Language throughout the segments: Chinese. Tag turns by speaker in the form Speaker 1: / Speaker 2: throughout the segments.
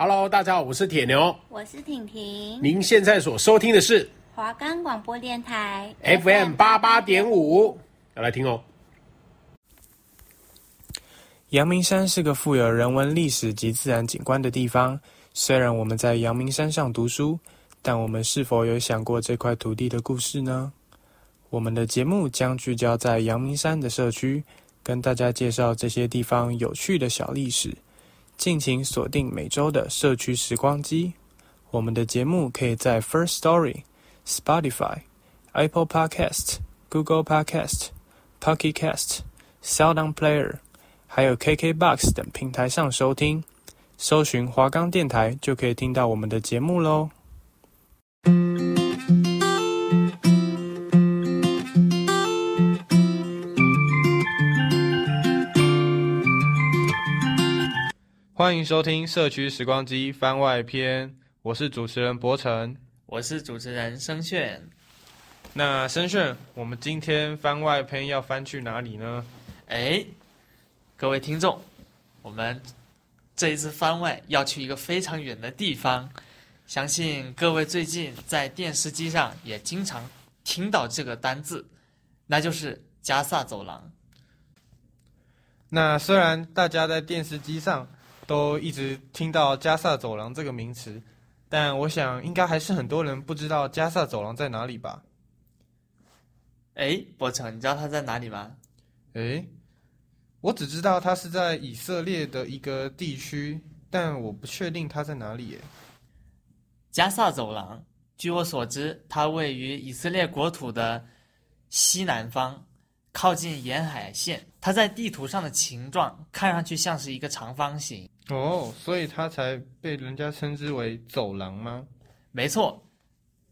Speaker 1: Hello，大家好，我是铁牛，
Speaker 2: 我是婷婷。
Speaker 1: 您现在所收听的是
Speaker 2: 华冈广播电台
Speaker 1: FM 八八点五，要来听哦。
Speaker 3: 阳明山是个富有人文历史及自然景观的地方。虽然我们在阳明山上读书，但我们是否有想过这块土地的故事呢？我们的节目将聚焦在阳明山的社区，跟大家介绍这些地方有趣的小历史。敬请锁定每周的社区时光机。我们的节目可以在 First Story、Spotify、Apple Podcast、Google Podcast、Pocket Cast、SoundOn Player，还有 KKBox 等平台上收听。搜寻华冈电台就可以听到我们的节目喽。欢迎收听社区时光机番外篇，我是主持人博成，
Speaker 4: 我是主持人声炫。
Speaker 3: 那声炫，我们今天番外篇要翻去哪里呢？
Speaker 4: 哎，各位听众，我们这一次番外要去一个非常远的地方，相信各位最近在电视机上也经常听到这个单字，那就是加萨走廊。
Speaker 3: 那虽然大家在电视机上，都一直听到加萨走廊这个名词，但我想应该还是很多人不知道加萨走廊在哪里吧？
Speaker 4: 哎，伯成，你知道它在哪里吗？
Speaker 3: 哎，我只知道它是在以色列的一个地区，但我不确定它在哪里。哎，
Speaker 4: 加萨走廊，据我所知，它位于以色列国土的西南方，靠近沿海线。它在地图上的形状看上去像是一个长方形。
Speaker 3: 哦，所以它才被人家称之为走廊吗？
Speaker 4: 没错，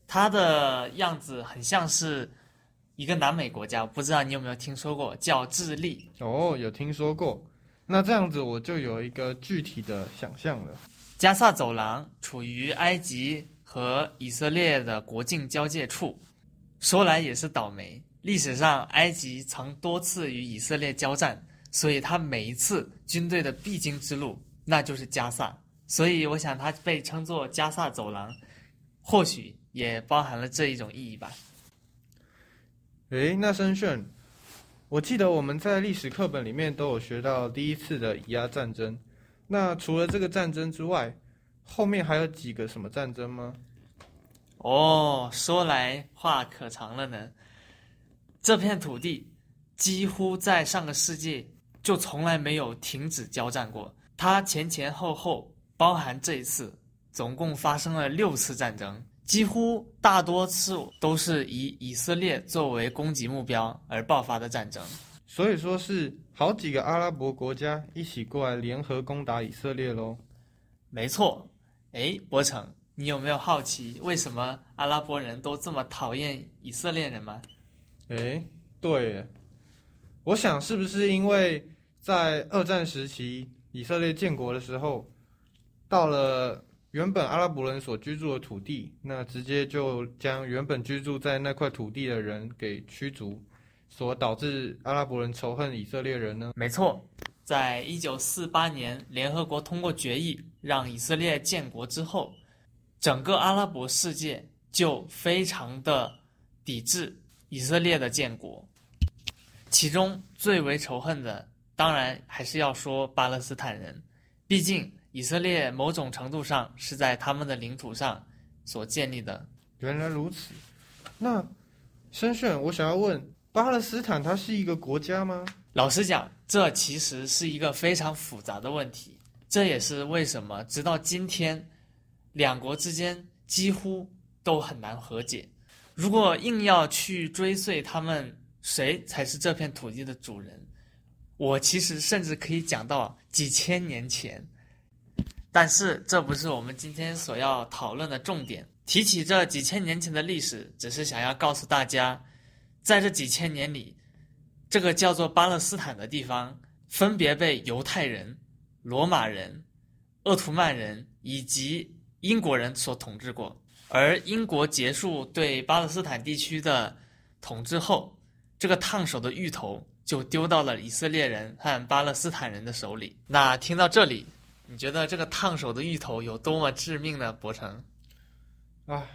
Speaker 4: 它的样子很像是一个南美国家，不知道你有没有听说过，叫智利。
Speaker 3: 哦，有听说过。那这样子我就有一个具体的想象了。
Speaker 4: 加萨走廊处于埃及和以色列的国境交界处。说来也是倒霉，历史上埃及曾多次与以色列交战，所以他每一次军队的必经之路。那就是加萨，所以我想它被称作加萨走廊，或许也包含了这一种意义吧。
Speaker 3: 诶，那申炫，我记得我们在历史课本里面都有学到第一次的以亚战争。那除了这个战争之外，后面还有几个什么战争吗？
Speaker 4: 哦，说来话可长了呢。这片土地几乎在上个世纪就从来没有停止交战过。它前前后后包含这一次，总共发生了六次战争，几乎大多数都是以以色列作为攻击目标而爆发的战争。
Speaker 3: 所以说是好几个阿拉伯国家一起过来联合攻打以色列喽。
Speaker 4: 没错，哎，博成，你有没有好奇为什么阿拉伯人都这么讨厌以色列人吗？
Speaker 3: 哎，对，我想是不是因为在二战时期，以色列建国的时候，到了原本阿拉伯人所居住的土地，那直接就将原本居住在那块土地的人给驱逐，所导致阿拉伯人仇恨以色列人呢？
Speaker 4: 没错，在一九四八年联合国通过决议让以色列建国之后，整个阿拉伯世界就非常的抵制以色列的建国，其中最为仇恨的。当然，还是要说巴勒斯坦人，毕竟以色列某种程度上是在他们的领土上所建立的。
Speaker 3: 原来如此，那申炫，我想要问，巴勒斯坦它是一个国家吗？
Speaker 4: 老实讲，这其实是一个非常复杂的问题。这也是为什么直到今天，两国之间几乎都很难和解。如果硬要去追溯他们谁才是这片土地的主人，我其实甚至可以讲到几千年前，但是这不是我们今天所要讨论的重点。提起这几千年前的历史，只是想要告诉大家，在这几千年里，这个叫做巴勒斯坦的地方，分别被犹太人、罗马人、鄂图曼人以及英国人所统治过。而英国结束对巴勒斯坦地区的统治后，这个烫手的芋头。就丢到了以色列人和巴勒斯坦人的手里。那听到这里，你觉得这个烫手的芋头有多么致命呢？博成？
Speaker 3: 啊，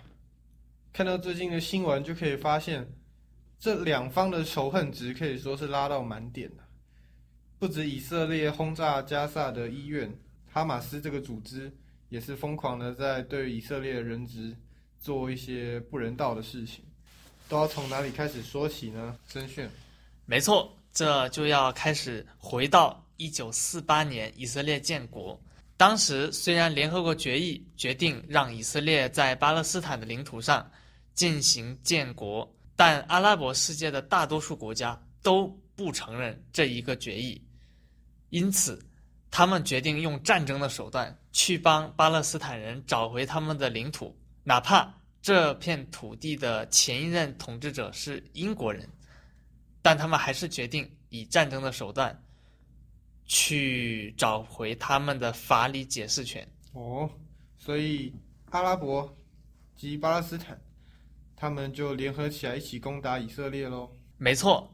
Speaker 3: 看到最近的新闻就可以发现，这两方的仇恨值可以说是拉到满点了。不止以色列轰炸加萨的医院，哈马斯这个组织也是疯狂的在对以色列人质做一些不人道的事情。都要从哪里开始说起呢？申炫，
Speaker 4: 没错，这就要开始回到一九四八年以色列建国。当时虽然联合国决议决定让以色列在巴勒斯坦的领土上进行建国，但阿拉伯世界的大多数国家都不承认这一个决议，因此他们决定用战争的手段去帮巴勒斯坦人找回他们的领土，哪怕。这片土地的前一任统治者是英国人，但他们还是决定以战争的手段去找回他们的法理解释权。
Speaker 3: 哦，所以阿拉伯及巴勒斯坦，他们就联合起来一起攻打以色列喽？
Speaker 4: 没错，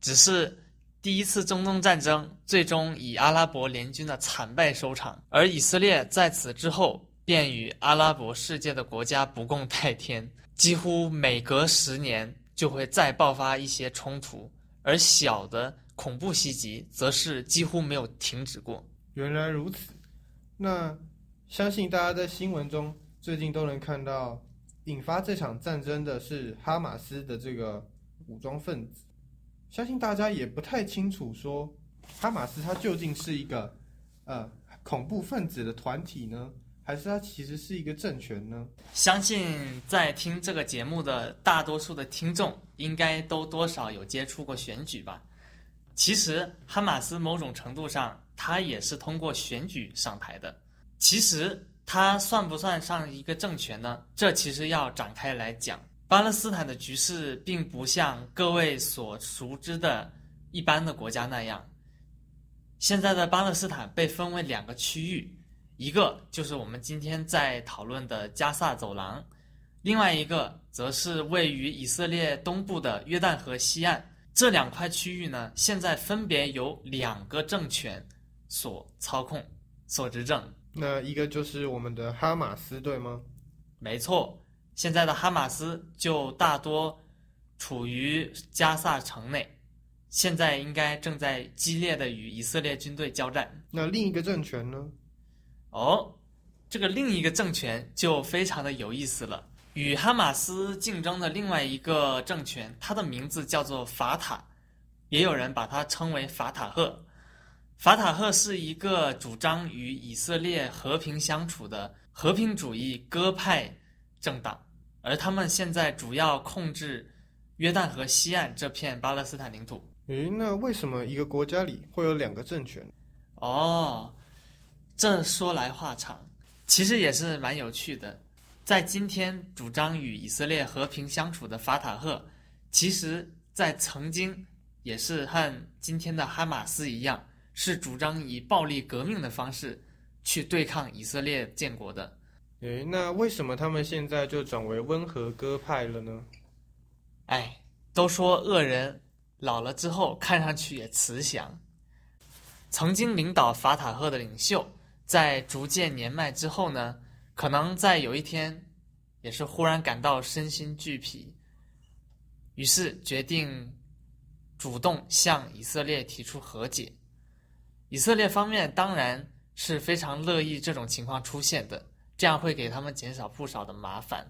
Speaker 4: 只是第一次中东战争最终以阿拉伯联军的惨败收场，而以色列在此之后。便与阿拉伯世界的国家不共戴天，几乎每隔十年就会再爆发一些冲突，而小的恐怖袭击则是几乎没有停止过。
Speaker 3: 原来如此，那相信大家在新闻中最近都能看到，引发这场战争的是哈马斯的这个武装分子。相信大家也不太清楚说，哈马斯它究竟是一个呃恐怖分子的团体呢？还是它其实是一个政权呢？
Speaker 4: 相信在听这个节目的大多数的听众，应该都多少有接触过选举吧。其实哈马斯某种程度上，它也是通过选举上台的。其实它算不算上一个政权呢？这其实要展开来讲。巴勒斯坦的局势并不像各位所熟知的一般的国家那样。现在的巴勒斯坦被分为两个区域。一个就是我们今天在讨论的加萨走廊，另外一个则是位于以色列东部的约旦河西岸。这两块区域呢，现在分别由两个政权所操控、所执政。
Speaker 3: 那一个就是我们的哈马斯，对吗？
Speaker 4: 没错，现在的哈马斯就大多处于加萨城内，现在应该正在激烈的与以色列军队交战。
Speaker 3: 那另一个政权呢？
Speaker 4: 哦，这个另一个政权就非常的有意思了。与哈马斯竞争的另外一个政权，它的名字叫做法塔，也有人把它称为法塔赫。法塔赫是一个主张与以色列和平相处的和平主义鸽派政党，而他们现在主要控制约旦河西岸这片巴勒斯坦领土。
Speaker 3: 诶，那为什么一个国家里会有两个政权？
Speaker 4: 哦。这说来话长，其实也是蛮有趣的。在今天主张与以色列和平相处的法塔赫，其实在曾经也是和今天的哈马斯一样，是主张以暴力革命的方式去对抗以色列建国的。
Speaker 3: 诶，那为什么他们现在就转为温和鸽派了呢？
Speaker 4: 哎，都说恶人老了之后看上去也慈祥。曾经领导法塔赫的领袖。在逐渐年迈之后呢，可能在有一天，也是忽然感到身心俱疲，于是决定主动向以色列提出和解。以色列方面当然是非常乐意这种情况出现的，这样会给他们减少不少的麻烦。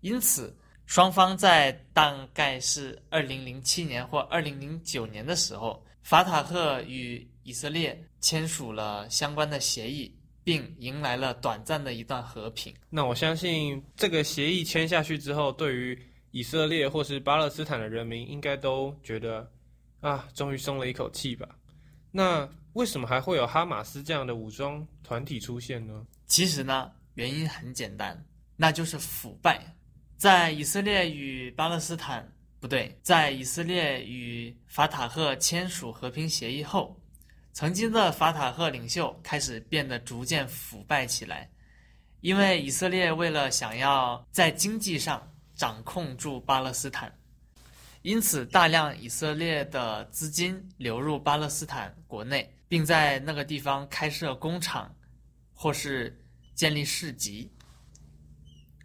Speaker 4: 因此，双方在大概是二零零七年或二零零九年的时候，法塔赫与以色列签署了相关的协议，并迎来了短暂的一段和平。
Speaker 3: 那我相信，这个协议签下去之后，对于以色列或是巴勒斯坦的人民，应该都觉得啊，终于松了一口气吧。那为什么还会有哈马斯这样的武装团体出现呢？
Speaker 4: 其实呢，原因很简单，那就是腐败。在以色列与巴勒斯坦，不对，在以色列与法塔赫签署和平协议后。曾经的法塔赫领袖开始变得逐渐腐败起来，因为以色列为了想要在经济上掌控住巴勒斯坦，因此大量以色列的资金流入巴勒斯坦国内，并在那个地方开设工厂，或是建立市集。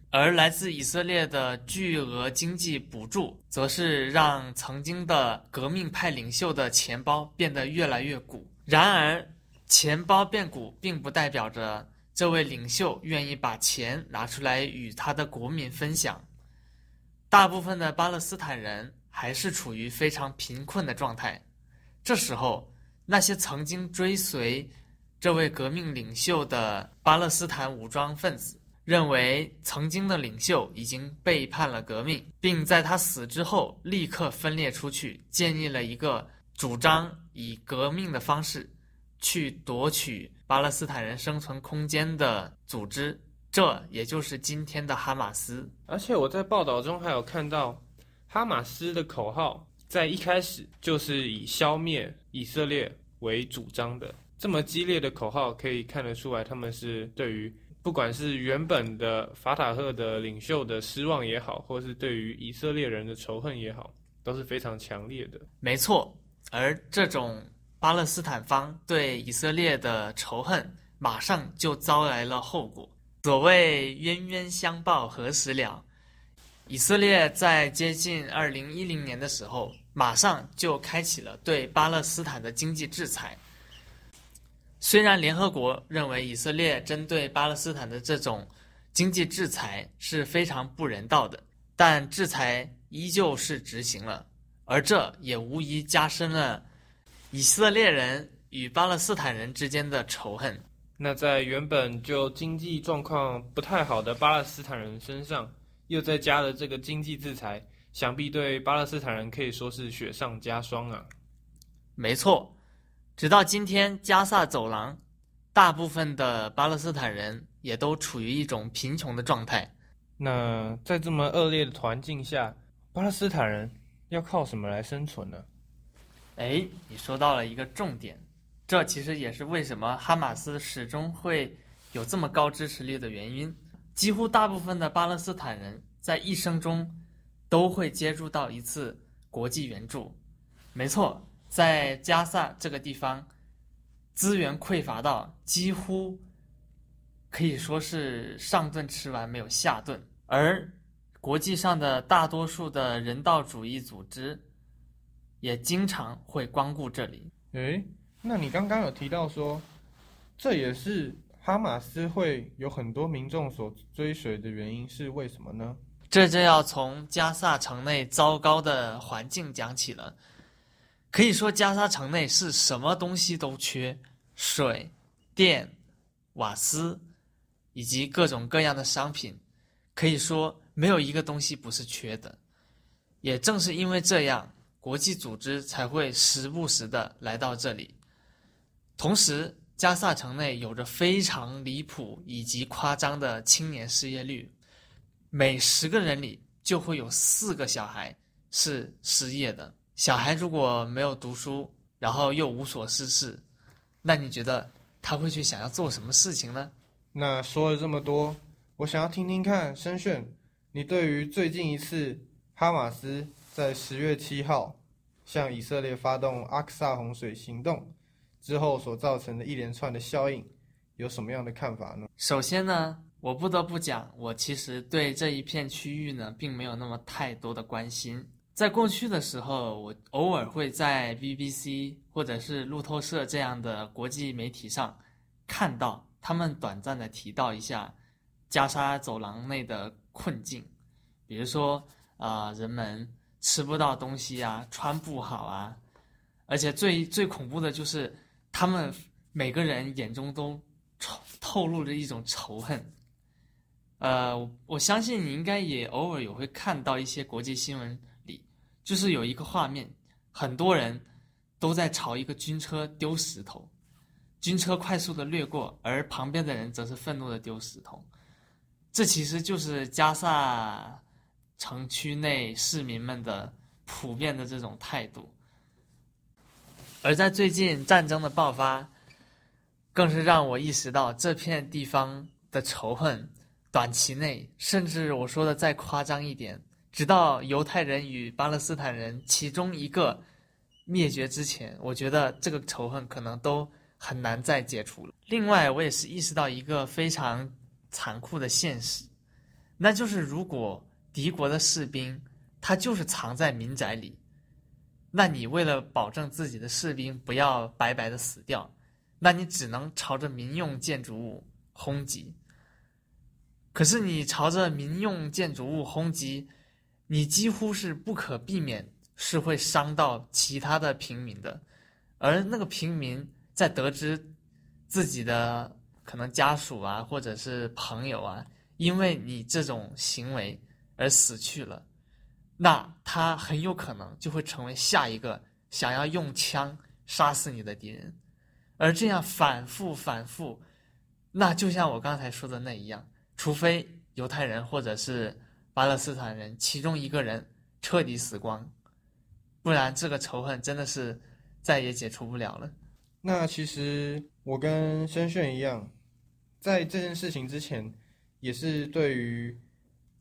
Speaker 4: 而来自以色列的巨额经济补助，则是让曾经的革命派领袖的钱包变得越来越鼓。然而，钱包变鼓并不代表着这位领袖愿意把钱拿出来与他的国民分享。大部分的巴勒斯坦人还是处于非常贫困的状态。这时候，那些曾经追随这位革命领袖的巴勒斯坦武装分子，认为曾经的领袖已经背叛了革命，并在他死之后立刻分裂出去，建立了一个主张以革命的方式去夺取巴勒斯坦人生存空间的组织，这也就是今天的哈马斯。
Speaker 3: 而且我在报道中还有看到，哈马斯的口号在一开始就是以消灭以色列为主张的。这么激烈的口号，可以看得出来，他们是对于。不管是原本的法塔赫的领袖的失望也好，或是对于以色列人的仇恨也好，都是非常强烈的。
Speaker 4: 没错，而这种巴勒斯坦方对以色列的仇恨，马上就招来了后果。所谓冤冤相报何时了？以色列在接近二零一零年的时候，马上就开启了对巴勒斯坦的经济制裁。虽然联合国认为以色列针对巴勒斯坦的这种经济制裁是非常不人道的，但制裁依旧是执行了，而这也无疑加深了以色列人与巴勒斯坦人之间的仇恨。
Speaker 3: 那在原本就经济状况不太好的巴勒斯坦人身上，又再加了这个经济制裁，想必对巴勒斯坦人可以说是雪上加霜啊。
Speaker 4: 没错。直到今天，加萨走廊大部分的巴勒斯坦人也都处于一种贫穷的状态。
Speaker 3: 那在这么恶劣的环境下，巴勒斯坦人要靠什么来生存呢？
Speaker 4: 哎，你说到了一个重点，这其实也是为什么哈马斯始终会有这么高支持率的原因。几乎大部分的巴勒斯坦人在一生中都会接触到一次国际援助。没错。在加萨这个地方，资源匮乏到几乎可以说是上顿吃完没有下顿，而国际上的大多数的人道主义组织也经常会光顾这里。
Speaker 3: 诶，那你刚刚有提到说，这也是哈马斯会有很多民众所追随的原因，是为什么呢？
Speaker 4: 这就要从加萨城内糟糕的环境讲起了。可以说，加沙城内是什么东西都缺，水、电、瓦斯，以及各种各样的商品，可以说没有一个东西不是缺的。也正是因为这样，国际组织才会时不时的来到这里。同时，加萨城内有着非常离谱以及夸张的青年失业率，每十个人里就会有四个小孩是失业的。小孩如果没有读书，然后又无所事事，那你觉得他会去想要做什么事情呢？
Speaker 3: 那说了这么多，我想要听听看，申炫，你对于最近一次哈马斯在十月七号向以色列发动阿克萨洪水行动之后所造成的一连串的效应，有什么样的看法呢？
Speaker 4: 首先呢，我不得不讲，我其实对这一片区域呢，并没有那么太多的关心。在过去的时候，我偶尔会在 BBC 或者是路透社这样的国际媒体上看到他们短暂的提到一下加沙走廊内的困境，比如说啊、人们吃不到东西啊，穿不好啊，而且最最恐怖的就是他们每个人眼中都透露着一种仇恨。呃，我相信你应该也偶尔也会看到一些国际新闻里。就是有一个画面，很多人都在朝一个军车丢石头，军车快速的掠过，而旁边的人则是愤怒的丢石头。这其实就是加萨城区内市民们的普遍的这种态度。而在最近战争的爆发，更是让我意识到这片地方的仇恨，短期内，甚至我说的再夸张一点。直到犹太人与巴勒斯坦人其中一个灭绝之前，我觉得这个仇恨可能都很难再解除了。另外，我也是意识到一个非常残酷的现实，那就是如果敌国的士兵他就是藏在民宅里，那你为了保证自己的士兵不要白白的死掉，那你只能朝着民用建筑物轰击。可是你朝着民用建筑物轰击，你几乎是不可避免是会伤到其他的平民的，而那个平民在得知自己的可能家属啊，或者是朋友啊，因为你这种行为而死去了，那他很有可能就会成为下一个想要用枪杀死你的敌人，而这样反复反复，那就像我刚才说的那一样，除非犹太人或者是巴勒斯坦人其中一个人彻底死光，不然这个仇恨真的是再也解除不了了。
Speaker 3: 那其实我跟申炫一样。在这件事情之前，也是对于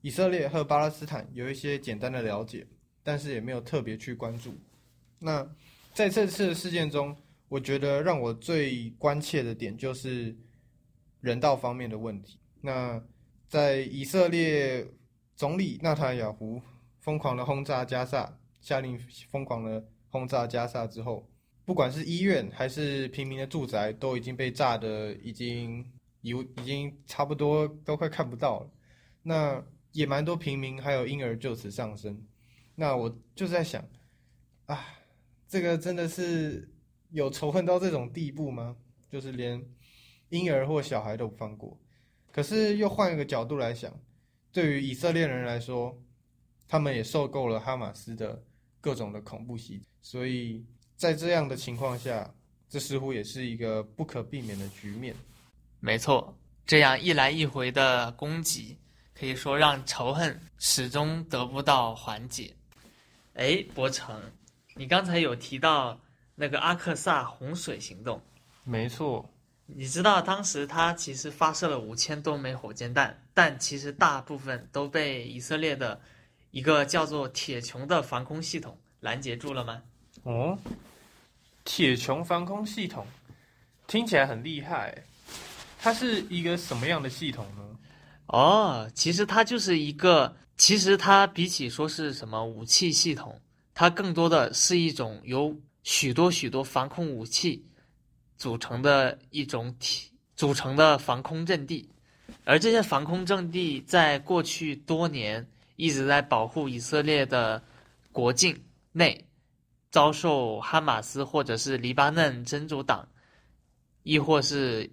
Speaker 3: 以色列和巴勒斯坦有一些简单的了解，但是也没有特别去关注。那在这次的事件中，我觉得让我最关切的点就是人道方面的问题。那在以色列总理纳塔雅胡疯狂的轰炸加萨，下令疯狂的轰炸加萨之后，不管是医院还是平民的住宅，都已经被炸得已经。已已经差不多都快看不到了，那也蛮多平民还有婴儿就此丧生。那我就在想，啊，这个真的是有仇恨到这种地步吗？就是连婴儿或小孩都不放过。可是又换一个角度来想，对于以色列人来说，他们也受够了哈马斯的各种的恐怖袭击，所以在这样的情况下，这似乎也是一个不可避免的局面。
Speaker 4: 没错，这样一来一回的攻击，可以说让仇恨始终得不到缓解。哎，博成，你刚才有提到那个阿克萨洪水行动，
Speaker 3: 没错。
Speaker 4: 你知道当时他其实发射了五千多枚火箭弹，但其实大部分都被以色列的一个叫做铁穹的防空系统拦截住了吗？
Speaker 3: 哦，铁穹防空系统听起来很厉害。它是一个什么样的系统呢？
Speaker 4: 哦，其实它就是一个，其实它比起说是什么武器系统，它更多的是一种由许多许多防空武器组成的一种体组成的防空阵地，而这些防空阵地在过去多年一直在保护以色列的国境内遭受哈马斯或者是黎巴嫩真主党，亦或是。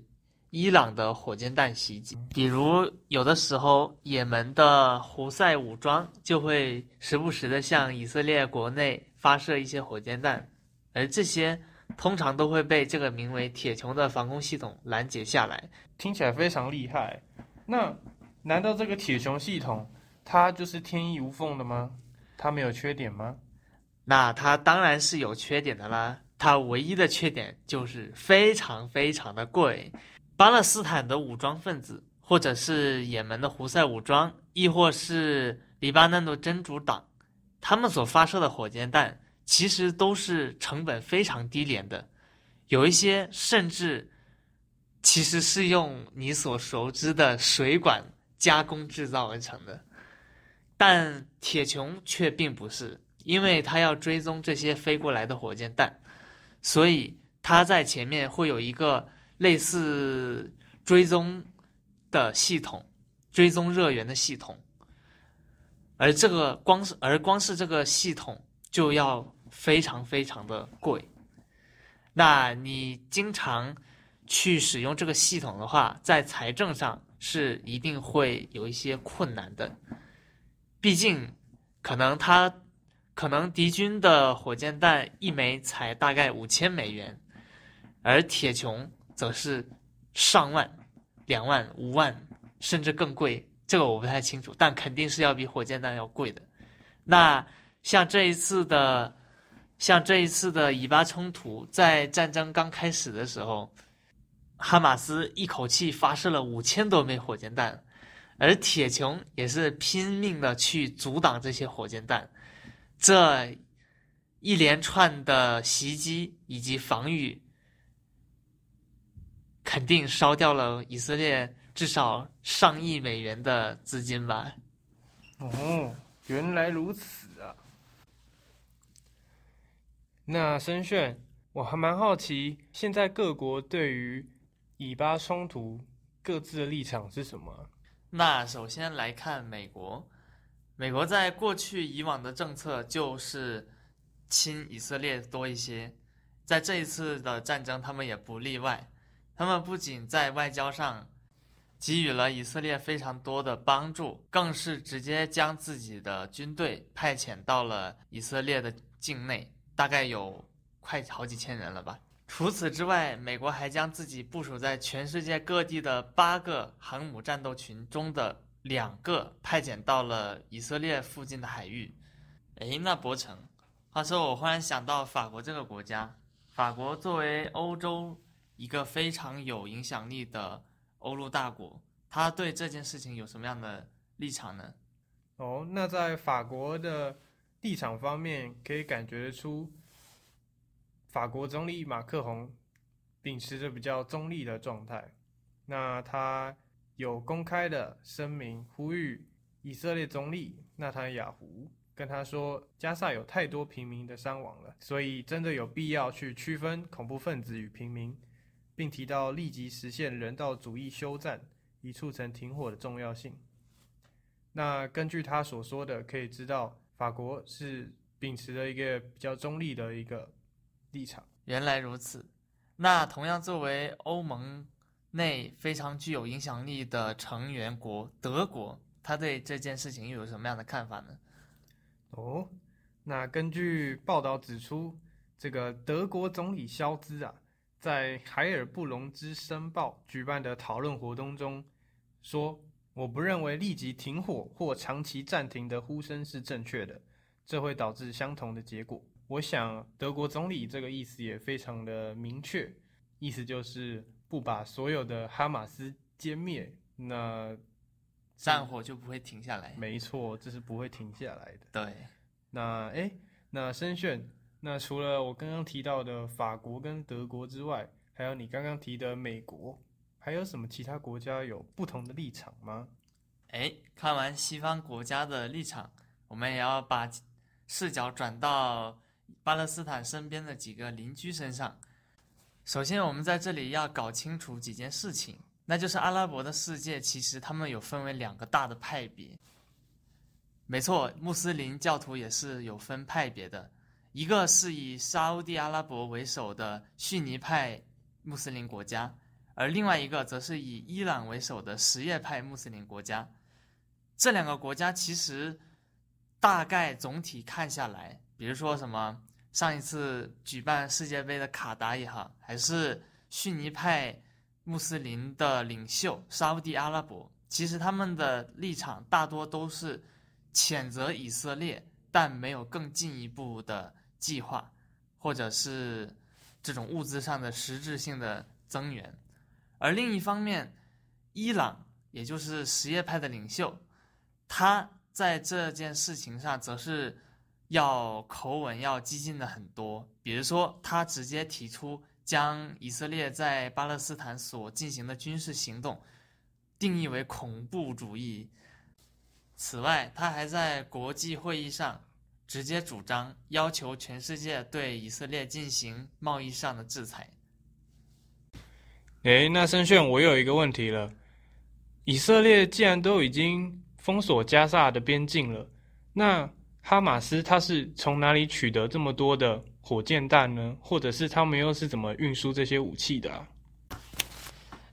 Speaker 4: 伊朗的火箭弹袭击，比如有的时候，也门的胡塞武装就会时不时的向以色列国内发射一些火箭弹，而这些通常都会被这个名为“铁穹”的防空系统拦截下来。
Speaker 3: 听起来非常厉害。那难道这个铁穹系统它就是天衣无缝的吗？它没有缺点吗？
Speaker 4: 那它当然是有缺点的啦。它唯一的缺点就是非常非常的贵。巴勒斯坦的武装分子，或者是也门的胡塞武装，亦或是黎巴嫩的真主党，他们所发射的火箭弹，其实都是成本非常低廉的，有一些甚至其实是用你所熟知的水管加工制造而成的。但铁穹却并不是，因为它要追踪这些飞过来的火箭弹，所以它在前面会有一个。类似追踪的系统，追踪热源的系统，而这个光是而光是这个系统就要非常非常的贵。那你经常去使用这个系统的话，在财政上是一定会有一些困难的。毕竟，可能他可能敌军的火箭弹一枚才大概五千美元，而铁穹。则是上万、两万、五万，甚至更贵。这个我不太清楚，但肯定是要比火箭弹要贵的。那像这一次的，像这一次的以巴冲突，在战争刚开始的时候，哈马斯一口气发射了五千多枚火箭弹，而铁穹也是拼命的去阻挡这些火箭弹。这一连串的袭击以及防御。肯定烧掉了以色列至少上亿美元的资金吧。
Speaker 3: 哦，原来如此啊！那申炫，我还蛮好奇，现在各国对于以巴冲突各自的立场是什么？
Speaker 4: 那首先来看美国，美国在过去以往的政策就是亲以色列多一些，在这一次的战争，他们也不例外。他们不仅在外交上给予了以色列非常多的帮助，更是直接将自己的军队派遣到了以色列的境内，大概有快好几千人了吧。除此之外，美国还将自己部署在全世界各地的八个航母战斗群中的两个派遣到了以色列附近的海域。诶，那伯承，话说我忽然想到法国这个国家，法国作为欧洲一个非常有影响力的欧陆大国，他对这件事情有什么样的立场呢？
Speaker 3: 哦，那在法国的立场方面，可以感觉得出。法国总理马克宏秉持着比较中立的状态，那他有公开的声明呼吁以色列总理纳坦雅胡跟他说，加萨有太多平民的伤亡了，所以真的有必要去区分恐怖分子与平民，并提到立即实现人道主义休战以促成停火的重要性。那根据他所说的，可以知道法国是秉持了一个比较中立的一个。立场。
Speaker 4: 原来如此，那同样作为欧盟内非常具有影响力的成员国，德国，他对这件事情又有什么样的看法呢？
Speaker 3: 哦，那根据报道指出，这个德国总理肖兹啊，在海尔布隆兹申报举办的讨论活动中说：“我不认为立即停火或长期暂停的呼声是正确的，这会导致相同的结果。”我想，德国总理这个意思也非常的明确，意思就是不把所有的哈马斯歼灭，那
Speaker 4: 战火就不会停下来。
Speaker 3: 没错，这是不会停下来的。
Speaker 4: 对，
Speaker 3: 那诶，那申炫，那除了我刚刚提到的法国跟德国之外，还有你刚刚提的美国，还有什么其他国家有不同的立场吗？
Speaker 4: 诶，看完西方国家的立场，我们也要把视角转到。巴勒斯坦身边的几个邻居身上，首先我们在这里要搞清楚几件事情，那就是阿拉伯的世界其实他们有分为两个大的派别。没错，穆斯林教徒也是有分派别的，一个是以沙乌地阿拉伯为首的逊尼派穆斯林国家，而另外一个则是以伊朗为首的什叶派穆斯林国家。这两个国家其实大概总体看下来，比如说什么。上一次举办世界杯的卡达也好，还是逊尼派穆斯林的领袖沙乌地阿拉伯，其实他们的立场大多都是谴责以色列，但没有更进一步的计划，或者是这种物资上的实质性的增援。而另一方面，伊朗也就是什叶派的领袖，他在这件事情上则是。要口吻要激进的很多，比如说他直接提出将以色列在巴勒斯坦所进行的军事行动定义为恐怖主义。此外，他还在国际会议上直接主张要求全世界对以色列进行贸易上的制裁。
Speaker 3: 诶，那申炫，我有一个问题了，以色列既然都已经封锁加萨的边境了，那哈马斯他是从哪里取得这么多的火箭弹呢？或者是他们又是怎么运输这些武器的啊？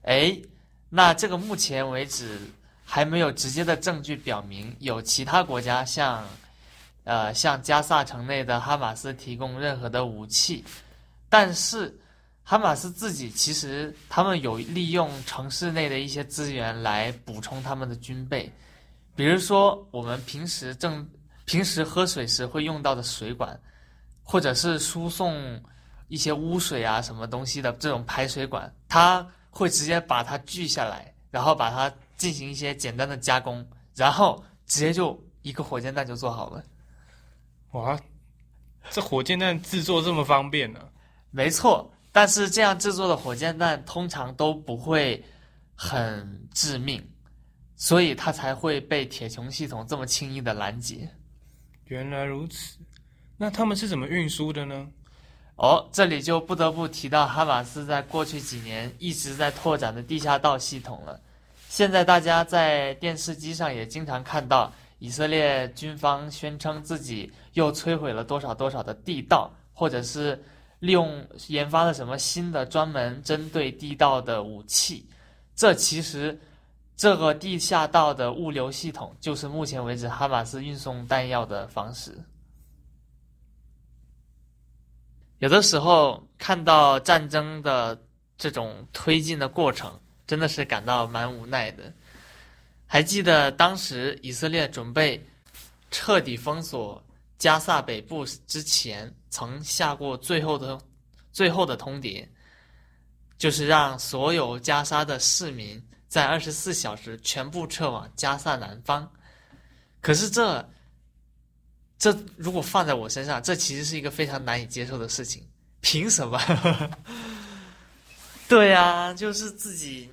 Speaker 4: 诶，那这个目前为止还没有直接的证据表明有其他国家向，呃，向加萨城内的哈马斯提供任何的武器。但是哈马斯自己其实他们有利用城市内的一些资源来补充他们的军备，比如说我们平时正。平时喝水时会用到的水管，或者是输送一些污水啊什么东西的这种排水管，它会直接把它锯下来，然后把它进行一些简单的加工，然后直接就一个火箭弹就做好了。
Speaker 3: 哇，这火箭弹制作这么方便呢？
Speaker 4: 没错，但是这样制作的火箭弹通常都不会很致命，所以它才会被铁穹系统这么轻易的拦截。
Speaker 3: 原来如此，那他们是怎么运输的呢？
Speaker 4: 哦，这里就不得不提到哈马斯在过去几年一直在拓展的地下道系统了。现在大家在电视机上也经常看到以色列军方宣称自己又摧毁了多少多少的地道，或者是利用研发了什么新的专门针对地道的武器。这其实这个地下道的物流系统就是目前为止哈马斯运送弹药的方式。有的时候看到战争的这种推进的过程，真的是感到蛮无奈的。还记得当时以色列准备彻底封锁加萨北部之前，曾下过最后的最后的通牒，就是让所有加沙的市民在二十四小时全部撤往加萨南方。可是这。这如果放在我身上，这其实是一个非常难以接受的事情。凭什么？对呀、就是自己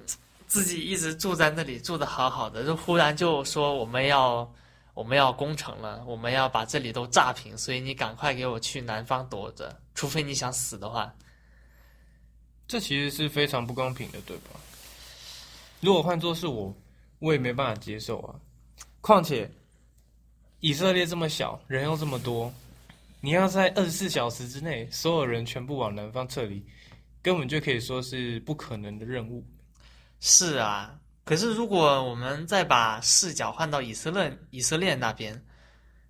Speaker 4: 自己一直住在那里，住的好好的，就忽然就说我们要我们要攻城了，我们要把这里都炸平，所以你赶快给我去南方躲着，除非你想死的话。
Speaker 3: 这其实是非常不公平的，对吧？如果换作是我，我也没办法接受啊。况且。以色列这么小，人又这么多，你要在二十四小时之内，所有人全部往南方撤离，根本就可以说是不可能的任务。
Speaker 4: 是啊，可是如果我们再把视角换到以色列以色列那边，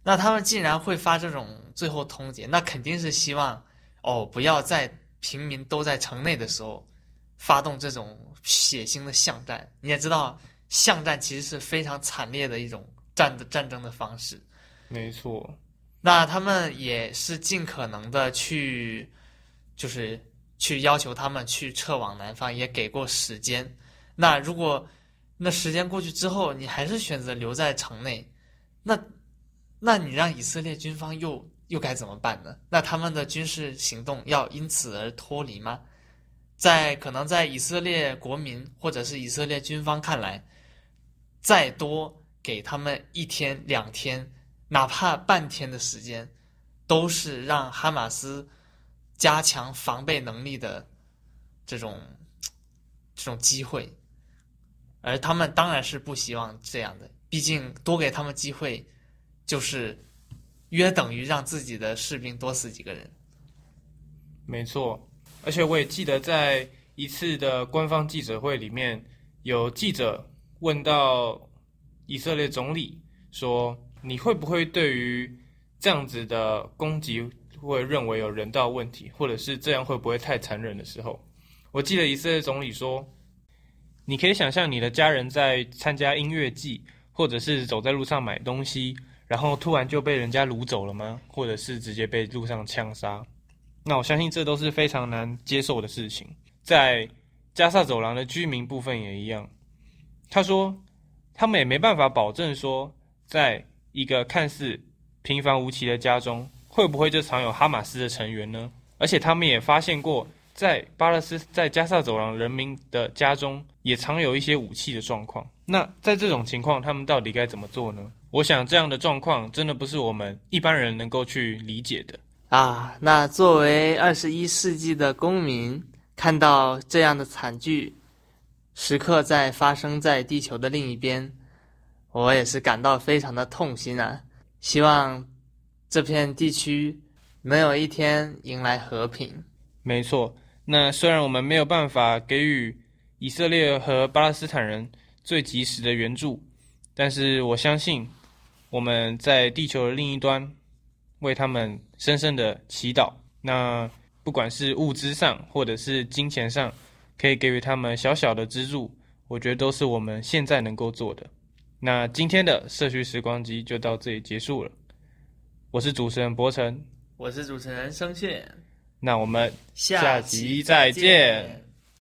Speaker 4: 那他们竟然会发这种最后通牒，那肯定是希望哦，不要在平民都在城内的时候发动这种血腥的巷战。你也知道，巷战其实是非常惨烈的一种。战的战争的方式，
Speaker 3: 没错。
Speaker 4: 那他们也是尽可能的去，就是去要求他们去撤往南方，也给过时间。那如果那时间过去之后，你还是选择留在城内，那那你让以色列军方又又该怎么办呢？那他们的军事行动要因此而脱离吗？在可能在以色列国民或者是以色列军方看来，再多。给他们一天两天，哪怕半天的时间，都是让哈马斯加强防备能力的这种这种机会，而他们当然是不希望这样的。毕竟多给他们机会，就是约等于让自己的士兵多死几个人。
Speaker 3: 没错，而且我也记得在一次的官方记者会里面，有记者问到。以色列总理说：“你会不会对于这样子的攻击会认为有人道问题，或者是这样会不会太残忍的时候？”我记得以色列总理说：“你可以想象你的家人在参加音乐季，或者是走在路上买东西，然后突然就被人家掳走了吗？或者是直接被路上枪杀？那我相信这都是非常难接受的事情。在加萨走廊的居民部分也一样。”他说。他们也没办法保证说，在一个看似平凡无奇的家中，会不会就藏有哈马斯的成员呢？而且他们也发现过，在巴勒斯在加萨走廊人民的家中，也常有一些武器的状况。那在这种情况，他们到底该怎么做呢？我想这样的状况真的不是我们一般人能够去理解的
Speaker 4: 啊。那作为二十一世纪的公民，看到这样的惨剧。时刻在发生在地球的另一边，我也是感到非常的痛心啊！希望这片地区能有一天迎来和平。
Speaker 3: 没错，那虽然我们没有办法给予以色列和巴勒斯坦人最及时的援助，但是我相信我们在地球的另一端为他们深深的祈祷。那不管是物资上或者是金钱上。可以给予他们小小的资助，我觉得都是我们现在能够做的。那今天的社区时光机就到这里结束了。我是主持人博成，
Speaker 4: 我是主持人声线，
Speaker 3: 那我们下集再见。